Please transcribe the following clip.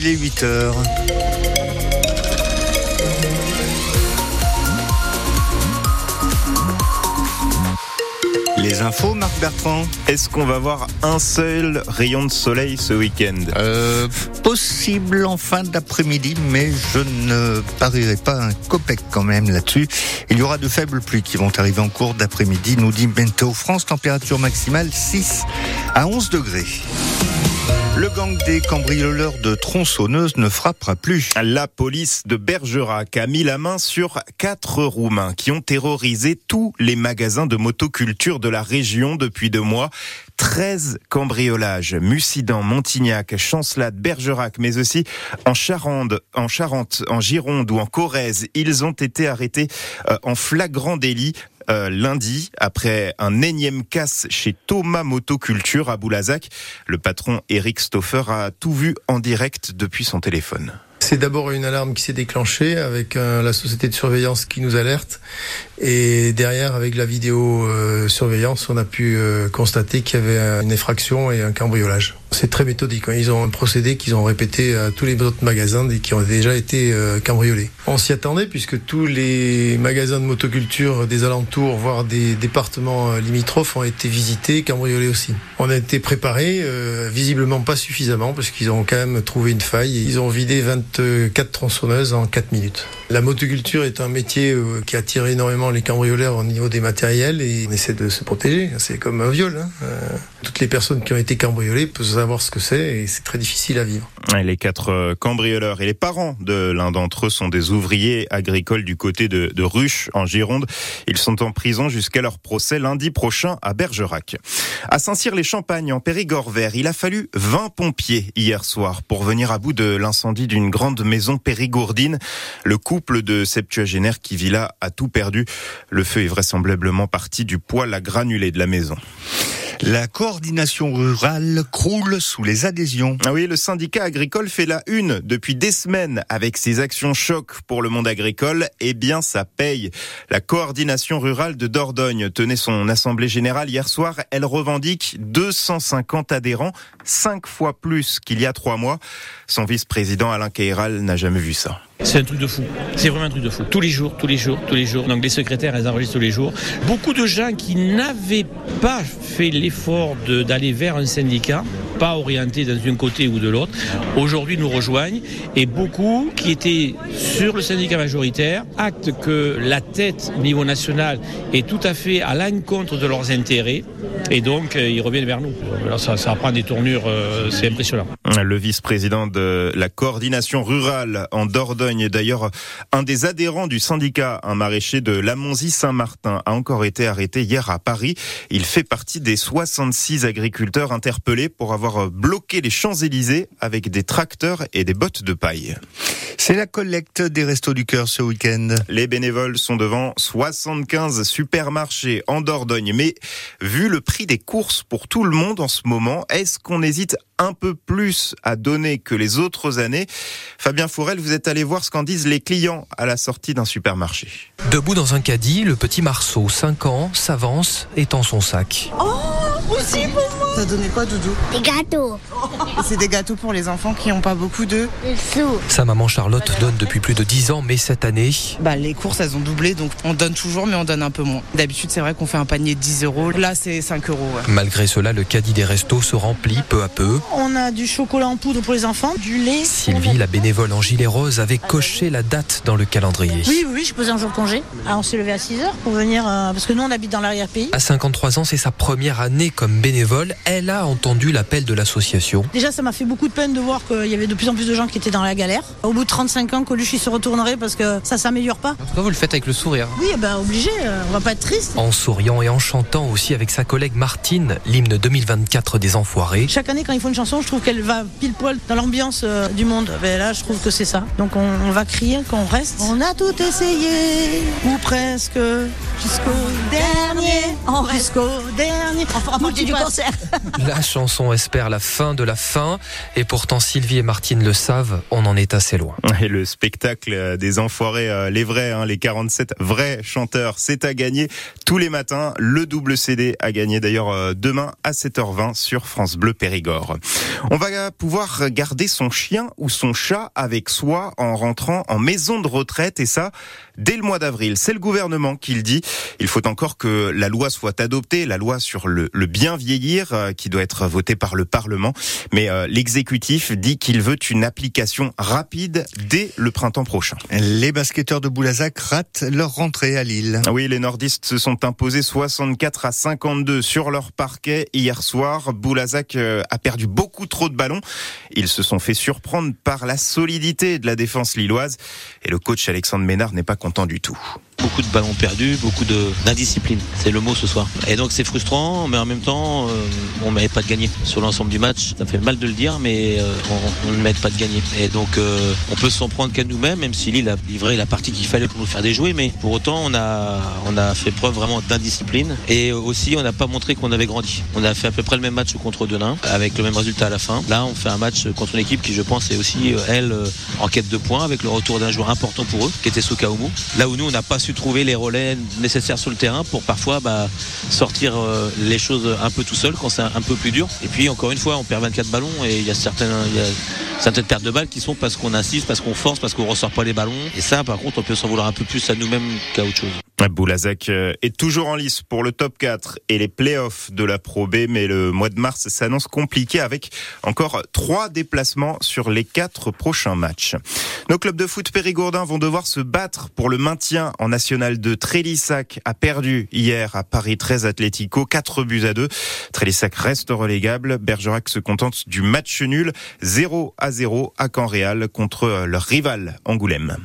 Il est 8 heures. Les infos, Marc Bertrand Est-ce qu'on va voir un seul rayon de soleil ce week-end? Euh, Possible en fin d'après-midi, mais je ne parierai pas un copec quand même là-dessus. Il y aura de faibles pluies qui vont arriver en cours d'après-midi, nous dit Météo France, température maximale 6 à 11 degrés. Le gang des cambrioleurs de tronçonneuses ne frappera plus. La police de Bergerac a mis la main sur quatre Roumains qui ont terrorisé tous les magasins de motoculture de la région depuis deux mois. 13 cambriolages, Mussidan, Montignac, Chancelade, Bergerac, mais aussi en Charente, en Charente, en Gironde ou en Corrèze. Ils ont été arrêtés euh, en flagrant délit euh, lundi après un énième casse chez Thomas Motoculture à Boulazac. Le patron Eric Stoffer a tout vu en direct depuis son téléphone. C'est d'abord une alarme qui s'est déclenchée avec euh, la société de surveillance qui nous alerte et derrière avec la vidéo euh, surveillance on a pu constater qu'il y avait une effraction et un cambriolage. C'est très méthodique. Hein. Ils ont un procédé qu'ils ont répété à tous les autres magasins qui ont déjà été euh, cambriolés. On s'y attendait puisque tous les magasins de motoculture des alentours, voire des départements euh, limitrophes, ont été visités, cambriolés aussi. On a été préparés, euh, visiblement pas suffisamment, parce qu'ils ont quand même trouvé une faille. Ils ont vidé 24 tronçonneuses en 4 minutes. La motoculture est un métier qui attire énormément les cambrioleurs au niveau des matériels et on essaie de se protéger. C'est comme un viol. Hein. toutes les personnes qui ont été cambriolées peuvent savoir ce que c'est et c'est très difficile à vivre. Les quatre euh, cambrioleurs et les parents de l'un d'entre eux sont des ouvriers agricoles du côté de, de Ruche en Gironde. Ils sont en prison jusqu'à leur procès lundi prochain à Bergerac. À Saint-Cyr-les-Champagnes en Périgord vert, il a fallu 20 pompiers hier soir pour venir à bout de l'incendie d'une grande maison périgourdine. Le couple de septuagénaires qui vit là a tout perdu. Le feu est vraisemblablement parti du poêle à granulés de la maison. La coordination rurale croule sous les adhésions. Ah oui, le syndicat agricole fait la une depuis des semaines avec ses actions choc pour le monde agricole. Eh bien, ça paye. La coordination rurale de Dordogne tenait son assemblée générale hier soir. Elle revendique 250 adhérents, cinq fois plus qu'il y a trois mois. Son vice-président Alain Keiral n'a jamais vu ça. C'est un truc de fou. C'est vraiment un truc de fou. Tous les jours, tous les jours, tous les jours. Donc les secrétaires, elles enregistrent tous les jours. Beaucoup de gens qui n'avaient pas fait l'effort d'aller vers un syndicat, pas orienté dans un côté ou de l'autre, aujourd'hui nous rejoignent. Et beaucoup qui étaient sur le syndicat majoritaire actent que la tête au niveau national est tout à fait à l'encontre de leurs intérêts. Et donc, euh, ils reviennent vers nous. Alors, ça, ça prend des tournures, euh, c'est impressionnant. Le vice-président de la coordination rurale en Dordogne D'ailleurs, un des adhérents du syndicat, un maraîcher de Lamonzie-Saint-Martin, a encore été arrêté hier à Paris. Il fait partie des 66 agriculteurs interpellés pour avoir bloqué les Champs-Élysées avec des tracteurs et des bottes de paille. C'est la collecte des Restos du Cœur ce week-end. Les bénévoles sont devant 75 supermarchés en Dordogne. Mais vu le prix des courses pour tout le monde en ce moment, est-ce qu'on hésite un peu plus à donner que les autres années? Fabien Fourel, vous êtes allé voir ce qu'en disent les clients à la sortie d'un supermarché. Debout dans un caddie, le petit Marceau, 5 ans, s'avance et tend son sac. Oh, Ça donnait quoi, Doudou Des gâteaux. C'est des gâteaux pour les enfants qui n'ont pas beaucoup d'œufs. Des sous. Sa maman Charlotte donne depuis plus de 10 ans, mais cette année... Bah, les courses, elles ont doublé, donc on donne toujours, mais on donne un peu moins. D'habitude, c'est vrai qu'on fait un panier de 10 euros. Là, c'est 5 euros. Ouais. Malgré cela, le caddie des restos se remplit peu à peu. On a du chocolat en poudre pour les enfants, du lait. Sylvie, la bénévole en gilet rose, avait coché la date dans le calendrier. Oui, oui, je posais un jour de congé. Ah, on s'est levé à 6 heures pour venir, euh, parce que nous, on habite dans l'arrière-pays. À 53 ans, c'est sa première année comme bénévole. Elle a entendu l'appel de l'association. Déjà, ça m'a fait beaucoup de peine de voir qu'il y avait de plus en plus de gens qui étaient dans la galère. Au bout de 35 ans, Coluche il se retournerait parce que ça s'améliore pas. En tout cas, vous le faites avec le sourire. Oui, ben obligé, euh, on va pas être triste. En souriant et en chantant aussi avec sa collègue Martine, l'hymne 2024 des Enfoirés. Chaque année, quand ils font une chanson, je trouve qu'elle va pile poil dans l'ambiance euh, du monde. Ben là, je trouve que c'est ça. Donc on, on va crier qu'on reste. On a tout essayé, ou presque, jusqu'au dernier. On reste jusqu'au dernier. On fera partie du concert. La chanson espère la fin de la fin. Et pourtant, Sylvie et Martine le savent, on en est assez loin. Et le spectacle des enfoirés, euh, les vrais, hein, les 47 vrais chanteurs, c'est à gagner tous les matins. Le double CD à gagner d'ailleurs euh, demain à 7h20 sur France Bleu Périgord. On va pouvoir garder son chien ou son chat avec soi en rentrant en maison de retraite et ça dès le mois d'avril. C'est le gouvernement qui le dit. Il faut encore que la loi soit adoptée, la loi sur le, le bien vieillir euh, qui doit être votée par le Parlement. Mais euh, l'exécutif dit qu'il veut une application rapide dès le printemps prochain. Les basketteurs de Boulazac ratent leur rentrée à Lille. Oui, les nordistes se sont imposés 64 à 52 sur leur parquet hier soir. Boulazac euh, a perdu beaucoup trop de ballons. Ils se sont fait surprendre par la solidité de la défense lilloise et le coach Alexandre Ménard n'est pas content du tout beaucoup de ballons perdus, beaucoup d'indiscipline. C'est le mot ce soir. Et donc c'est frustrant, mais en même temps, euh, on ne mérite pas de gagner sur l'ensemble du match. Ça fait mal de le dire, mais euh, on, ne mérite pas de gagner. Et donc euh, on peut s'en prendre qu'à nous-mêmes, même si Lille a livré la partie qu'il fallait pour nous faire déjouer. Mais pour autant, on a, on a fait preuve vraiment d'indiscipline. Et aussi, on n'a pas montré qu'on avait grandi. On a fait à peu près le même match contre Denain, avec le même résultat à la fin. Là, on fait un match contre une équipe qui, je pense, est aussi, elle, en quête de points, avec le retour d'un joueur important pour eux, qui était Sokaomu. Là où nous, on n'a pas su trouver les relais nécessaires sur le terrain pour parfois bah, sortir euh, les choses un peu tout seul quand c'est un, peu plus dur. Et puis encore une fois, on perd 24 ballons et il y a certaines, il y a certaines pertes de balles qui sont parce qu'on insiste, parce qu'on force, parce qu'on ressort pas les ballons. Et ça, par contre, on peut s'en vouloir un peu plus à nous-mêmes qu'à autre chose. Boulazac euh, est toujours en lice pour le top 4 et les playoffs de la Pro B, mais le mois de mars s'annonce compliqué avec encore trois déplacements sur les quatre prochains matchs. Nos clubs de foot périgourdins vont devoir se battre pour le maintien en National 2. Trélissac a perdu hier à Paris 13 Atlético, 4 buts à 2. Trélissac reste relégable. Bergerac se contente du match nul 0 à 0 à Caen-Réal contre leur rival Angoulême.